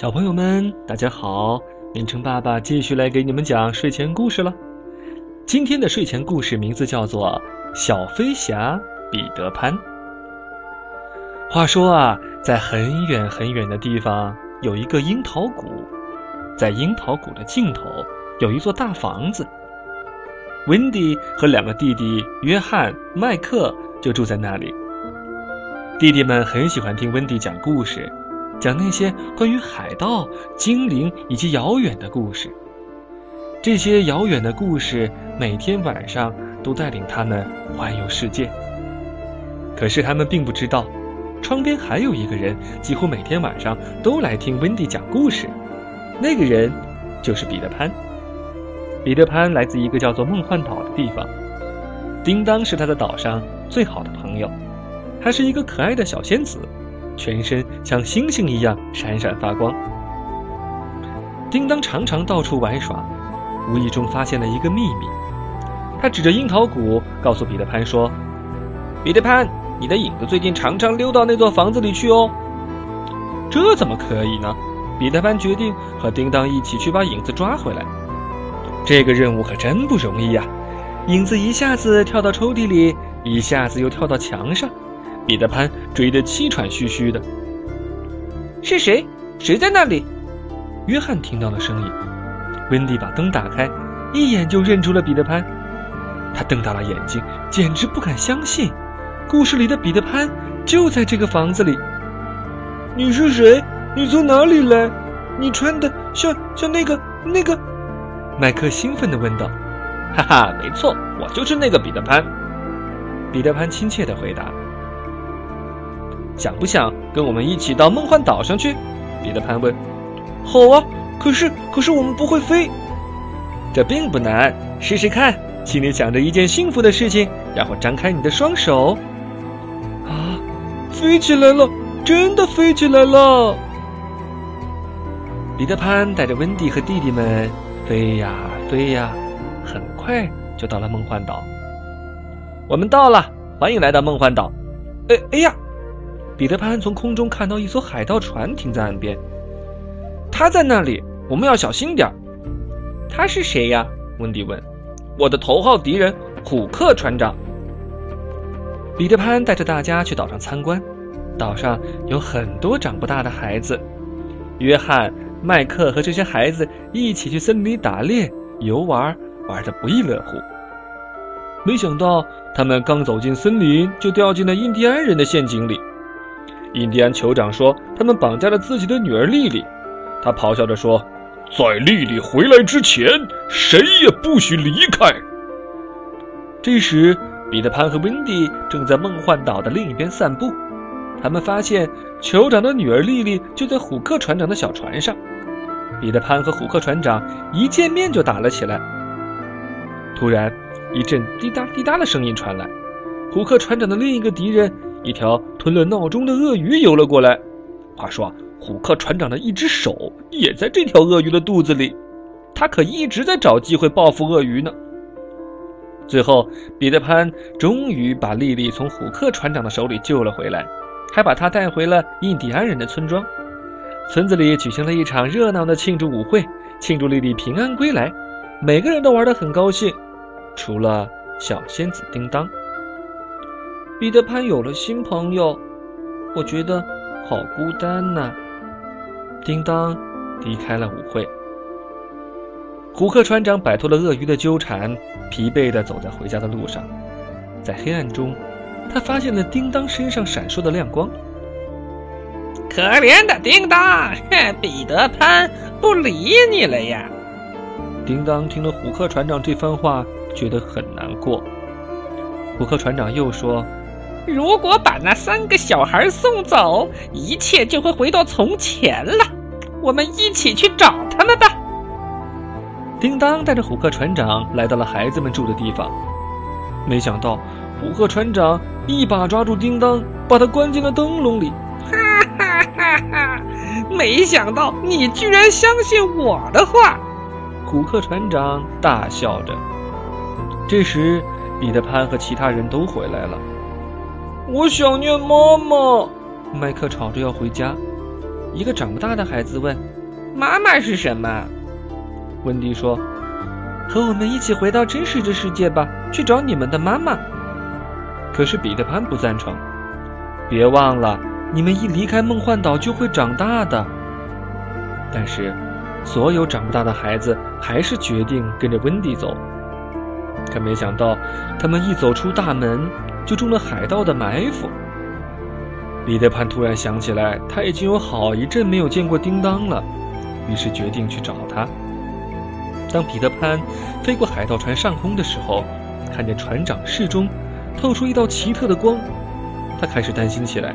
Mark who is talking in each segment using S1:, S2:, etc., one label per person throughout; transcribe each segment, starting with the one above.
S1: 小朋友们，大家好！明成爸爸继续来给你们讲睡前故事了。今天的睡前故事名字叫做《小飞侠彼得潘》。话说啊，在很远很远的地方有一个樱桃谷，在樱桃谷的尽头有一座大房子。温迪和两个弟弟约翰、麦克就住在那里。弟弟们很喜欢听温迪讲故事。讲那些关于海盗、精灵以及遥远的故事。这些遥远的故事每天晚上都带领他们环游世界。可是他们并不知道，窗边还有一个人，几乎每天晚上都来听温迪讲故事。那个人就是彼得潘。彼得潘来自一个叫做梦幻岛的地方。叮当是他的岛上最好的朋友，他是一个可爱的小仙子。全身像星星一样闪闪发光。叮当常常到处玩耍，无意中发现了一个秘密。他指着樱桃谷，告诉彼得潘说：“彼得潘，你的影子最近常常溜到那座房子里去哦。”这怎么可以呢？彼得潘决定和叮当一起去把影子抓回来。这个任务可真不容易呀！影子一下子跳到抽屉里，一下子又跳到墙上。彼得潘追得气喘吁吁的。是谁？谁在那里？约翰听到了声音。温蒂把灯打开，一眼就认出了彼得潘。他瞪大了眼睛，简直不敢相信，故事里的彼得潘就在这个房子里。你是谁？你从哪里来？你穿的像像那个那个……麦克兴奋地问道。哈哈，没错，我就是那个彼得潘。彼得潘亲切地回答。想不想跟我们一起到梦幻岛上去？彼得潘问。好啊，可是可是我们不会飞。这并不难，试试看。请你想着一件幸福的事情，然后张开你的双手。啊，飞起来了！真的飞起来了！彼得潘带着温蒂和弟弟们飞呀飞呀，很快就到了梦幻岛。我们到了，欢迎来到梦幻岛。哎哎呀！彼得潘从空中看到一艘海盗船停在岸边，他在那里，我们要小心点他是谁呀？温迪问。我的头号敌人虎克船长。彼得潘带着大家去岛上参观，岛上有很多长不大的孩子。约翰、麦克和这些孩子一起去森林里打猎、游玩，玩得不亦乐乎。没想到，他们刚走进森林，就掉进了印第安人的陷阱里。印第安酋长说：“他们绑架了自己的女儿莉莉。”他咆哮着说：“在莉莉回来之前，谁也不许离开。”这时，彼得潘和温蒂正在梦幻岛的另一边散步。他们发现酋长的女儿莉莉就在虎克船长的小船上。彼得潘和虎克船长一见面就打了起来。突然，一阵滴答滴答的声音传来，虎克船长的另一个敌人。一条吞了闹钟的鳄鱼游了过来。话说，虎克船长的一只手也在这条鳄鱼的肚子里，他可一直在找机会报复鳄鱼呢。最后，彼得潘终于把莉莉从虎克船长的手里救了回来，还把她带回了印第安人的村庄。村子里举行了一场热闹的庆祝舞会，庆祝莉莉平安归来。每个人都玩得很高兴，除了小仙子叮当。彼得潘有了新朋友，我觉得好孤单呐。叮当离开了舞会，胡克船长摆脱了鳄鱼的纠缠，疲惫地走在回家的路上。在黑暗中，他发现了叮当身上闪烁的亮光。
S2: 可怜的叮当，彼得潘不理你了呀！
S1: 叮当听了虎克船长这番话，觉得很难过。虎克船长又说。
S2: 如果把那三个小孩送走，一切就会回到从前了。我们一起去找他们吧。
S1: 叮当带着虎克船长来到了孩子们住的地方，没想到虎克船长一把抓住叮当，把他关进了灯笼里。
S2: 哈哈哈哈！没想到你居然相信我的话。
S1: 虎克船长大笑着。这时，彼得潘和其他人都回来了。我想念妈妈。麦克吵着要回家。一个长不大的孩子问：“
S2: 妈妈是什么？”
S1: 温迪说：“和我们一起回到真实的世界吧，去找你们的妈妈。”可是彼得潘不赞成。别忘了，你们一离开梦幻岛就会长大的。但是，所有长不大的孩子还是决定跟着温迪走。可没想到，他们一走出大门，就中了海盗的埋伏。彼得潘突然想起来，他已经有好一阵没有见过叮当了，于是决定去找他。当彼得潘飞过海盗船上空的时候，看见船长室中透出一道奇特的光。他开始担心起来，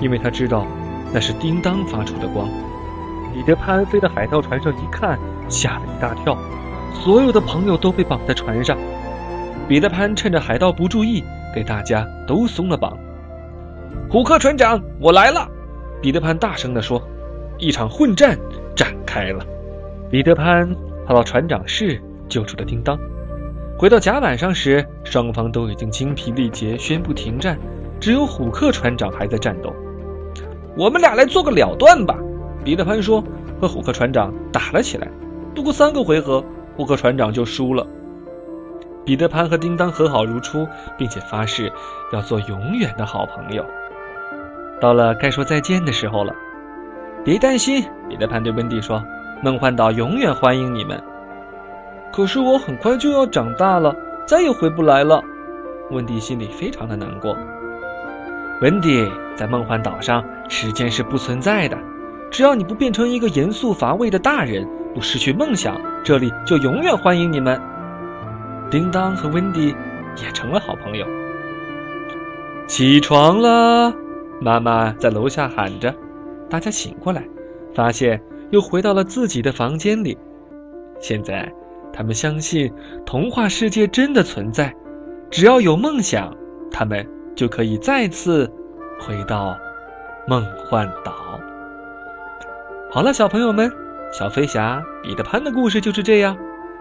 S1: 因为他知道那是叮当发出的光。彼得潘飞到海盗船上一看，吓了一大跳，所有的朋友都被绑在船上。彼得潘趁着海盗不注意，给大家都松了绑。虎克船长，我来了！彼得潘大声地说。一场混战展开了。彼得潘跑到船长室救出了叮当。回到甲板上时，双方都已经精疲力竭，宣布停战。只有虎克船长还在战斗，
S2: 我们俩来做个了断吧。
S1: 彼得潘说，和虎克船长打了起来。不过三个回合，虎克船长就输了。彼得潘和叮当和好如初，并且发誓要做永远的好朋友。到了该说再见的时候了，别担心，彼得潘对温蒂说：“梦幻岛永远欢迎你们。”可是我很快就要长大了，再也回不来了。温蒂心里非常的难过。温迪，在梦幻岛上，时间是不存在的。只要你不变成一个严肃乏味的大人，不失去梦想，这里就永远欢迎你们。叮当和温迪也成了好朋友。起床了，妈妈在楼下喊着。大家醒过来，发现又回到了自己的房间里。现在，他们相信童话世界真的存在。只要有梦想，他们。就可以再次回到梦幻岛。好了，小朋友们，小飞侠彼得潘的故事就是这样。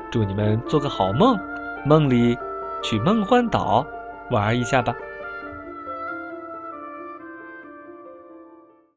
S1: 祝你们做个好梦，梦里去梦幻岛玩一下吧。